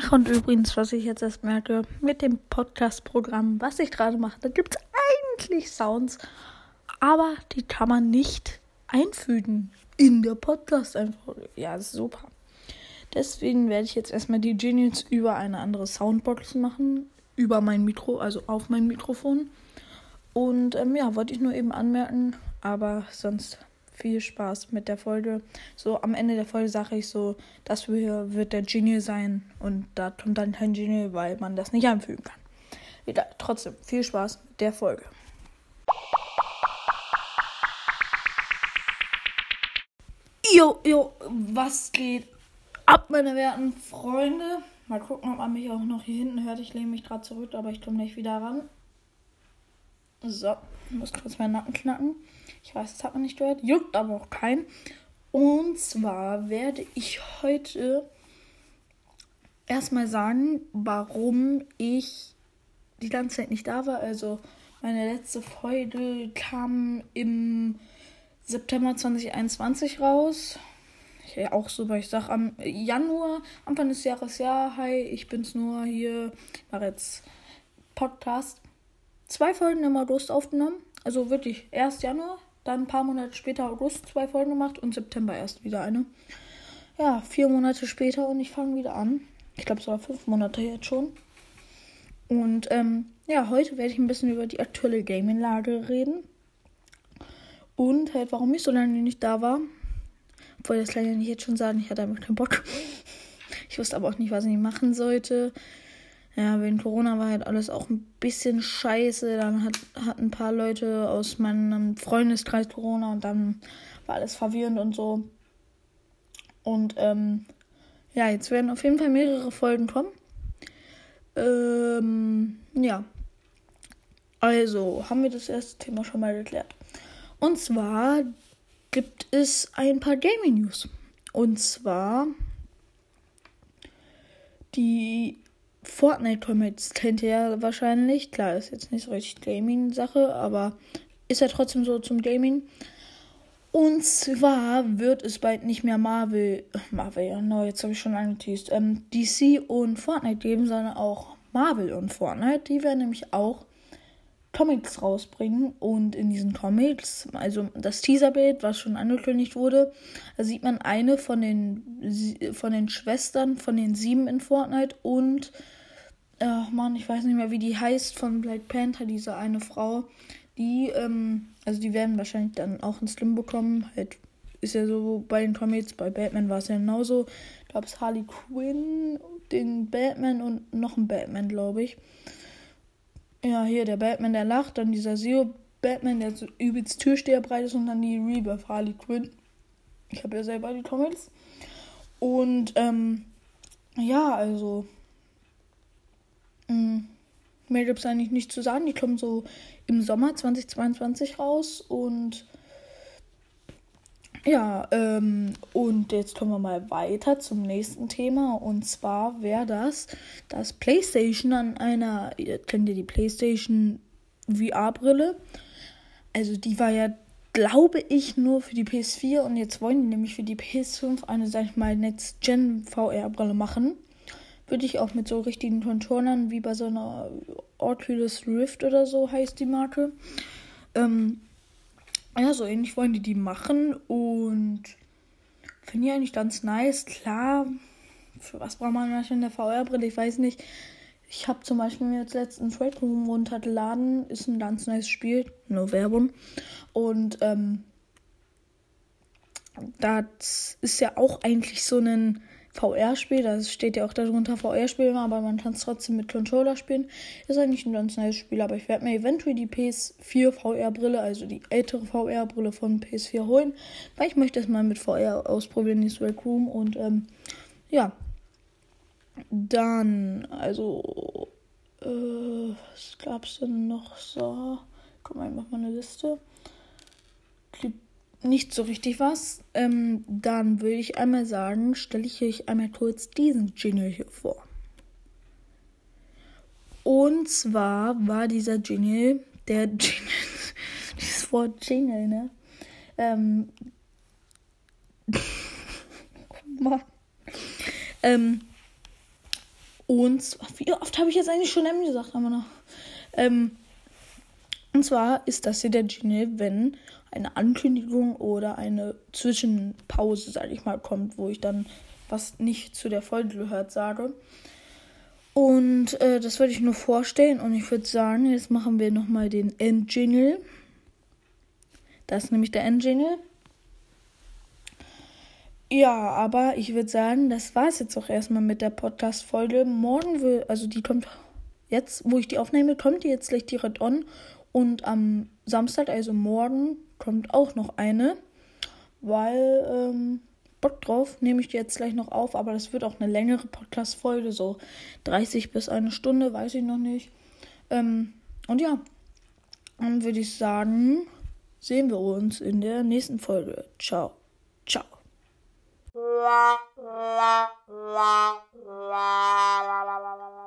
Ach, und übrigens, was ich jetzt erst merke, mit dem Podcast-Programm, was ich gerade mache, da gibt es eigentlich Sounds, aber die kann man nicht einfügen in der Podcast-Einfolge. Ja, super. Deswegen werde ich jetzt erstmal die Genius über eine andere Soundbox machen, über mein Mikro, also auf mein Mikrofon. Und ähm, ja, wollte ich nur eben anmerken, aber sonst viel Spaß mit der Folge. So am Ende der Folge sage ich so, das wird der Genie sein und da kommt dann kein Genie, weil man das nicht anfügen kann. Egal, trotzdem viel Spaß mit der Folge. Jo, jo, was geht ab, meine werten Freunde? Mal gucken, ob man mich auch noch hier hinten hört. Ich lehne mich gerade zurück, aber ich komme nicht wieder ran. So, ich muss kurz meinen Nacken knacken. Ich weiß, das hat man nicht gehört. Juckt aber auch kein. Und zwar werde ich heute erstmal sagen, warum ich die ganze Zeit nicht da war. Also meine letzte Folge kam im September 2021 raus. Ja, auch so, weil ich sage am Januar, Anfang des Jahres, ja, hi, ich bin's nur hier, mache jetzt Podcast. Zwei Folgen im August aufgenommen. Also wirklich erst Januar, dann ein paar Monate später August zwei Folgen gemacht und September erst wieder eine. Ja, vier Monate später und ich fange wieder an. Ich glaube, es war fünf Monate jetzt schon. Und ähm, ja, heute werde ich ein bisschen über die aktuelle Gaming-Lage reden. Und halt, warum ich so lange nicht da war. Obwohl, das kann ich nicht jetzt schon sagen, ich hatte einfach keinen Bock. Ich wusste aber auch nicht, was ich machen sollte. Ja, wegen Corona war halt alles auch ein bisschen scheiße. Dann hat, hat ein paar Leute aus meinem Freundeskreis Corona und dann war alles verwirrend und so. Und ähm, ja, jetzt werden auf jeden Fall mehrere Folgen kommen. Ähm, ja. Also, haben wir das erste Thema schon mal geklärt. Und zwar gibt es ein paar Gaming News. Und zwar die Fortnite jetzt, kennt ihr ja wahrscheinlich. Klar, ist jetzt nicht so richtig Gaming-Sache, aber ist ja trotzdem so zum Gaming. Und zwar wird es bald nicht mehr Marvel, Marvel, ja, no, jetzt habe ich schon angeteased, ähm, DC und Fortnite geben, sondern auch Marvel und Fortnite. Die werden nämlich auch Comics rausbringen. Und in diesen Comics, also das Teaserbild, was schon angekündigt wurde, da sieht man eine von den, von den Schwestern von den sieben in Fortnite und, ach man, ich weiß nicht mehr, wie die heißt, von Black Panther, diese eine Frau. Die, ähm, also die werden wahrscheinlich dann auch einen Slim bekommen. Halt, ist ja so bei den Comics, bei Batman war es ja genauso. Gab es Harley Quinn, den Batman und noch einen Batman, glaube ich. Ja, hier der Batman, der lacht, dann dieser Zero Batman, der so übelst Türsteherbreit ist und dann die Rebirth Harley Quinn. Ich habe ja selber die Comics. Und ähm, ja, also mehr gibt es eigentlich nicht zu sagen. Die kommen so im Sommer 2022 raus und ja, ähm, und jetzt kommen wir mal weiter zum nächsten Thema. Und zwar wäre das, dass PlayStation an einer, kennt ihr die PlayStation VR-Brille? Also die war ja, glaube ich, nur für die PS4 und jetzt wollen die nämlich für die PS5 eine, sag ich mal, Next-Gen VR-Brille machen. Würde ich auch mit so richtigen Controllern wie bei so einer Oculus Rift oder so heißt die Marke. Ähm, ja, so ähnlich wollen die die machen und finde ich eigentlich ganz nice. Klar, für was braucht man manchmal eine VR-Brille? Ich weiß nicht. Ich habe zum Beispiel mir jetzt letztens Red Room runtergeladen. Ist ein ganz nice Spiel. Nur Werbung. Und ähm, das ist ja auch eigentlich so ein VR-Spiel, das steht ja auch darunter VR-Spiel, aber man kann es trotzdem mit Controller spielen. Ist eigentlich ein ganz neues Spiel, aber ich werde mir eventuell die PS4 VR-Brille, also die ältere VR-Brille von PS4 holen, weil ich möchte es mal mit VR ausprobieren, die Swag Room und ähm, ja. Dann, also, äh, was gab's denn noch so? Guck mal, ich mach mal eine Liste. Clip nicht so richtig was, ähm, dann würde ich einmal sagen, stelle ich euch einmal kurz diesen Jingle hier vor. Und zwar war dieser Jingle, der Jingle, dieses Wort Jingle, ne? Ähm. Ähm, Und zwar, wie oft habe ich jetzt eigentlich schon M gesagt, haben wir noch. Ähm, und zwar ist das hier der Jingle, wenn eine Ankündigung oder eine Zwischenpause, sage ich mal, kommt, wo ich dann was nicht zu der Folge gehört sage. Und äh, das wollte ich nur vorstellen und ich würde sagen, jetzt machen wir nochmal den Endjingle. Das ist nämlich der Endjingle. Ja, aber ich würde sagen, das war es jetzt auch erstmal mit der Podcast-Folge. Morgen will, also die kommt jetzt, wo ich die aufnehme, kommt die jetzt gleich direkt on. Und am Samstag, also morgen, kommt auch noch eine. Weil, ähm, Bock drauf, nehme ich die jetzt gleich noch auf, aber das wird auch eine längere Podcast-Folge, so 30 bis eine Stunde, weiß ich noch nicht. Ähm, und ja, dann würde ich sagen, sehen wir uns in der nächsten Folge. Ciao. Ciao.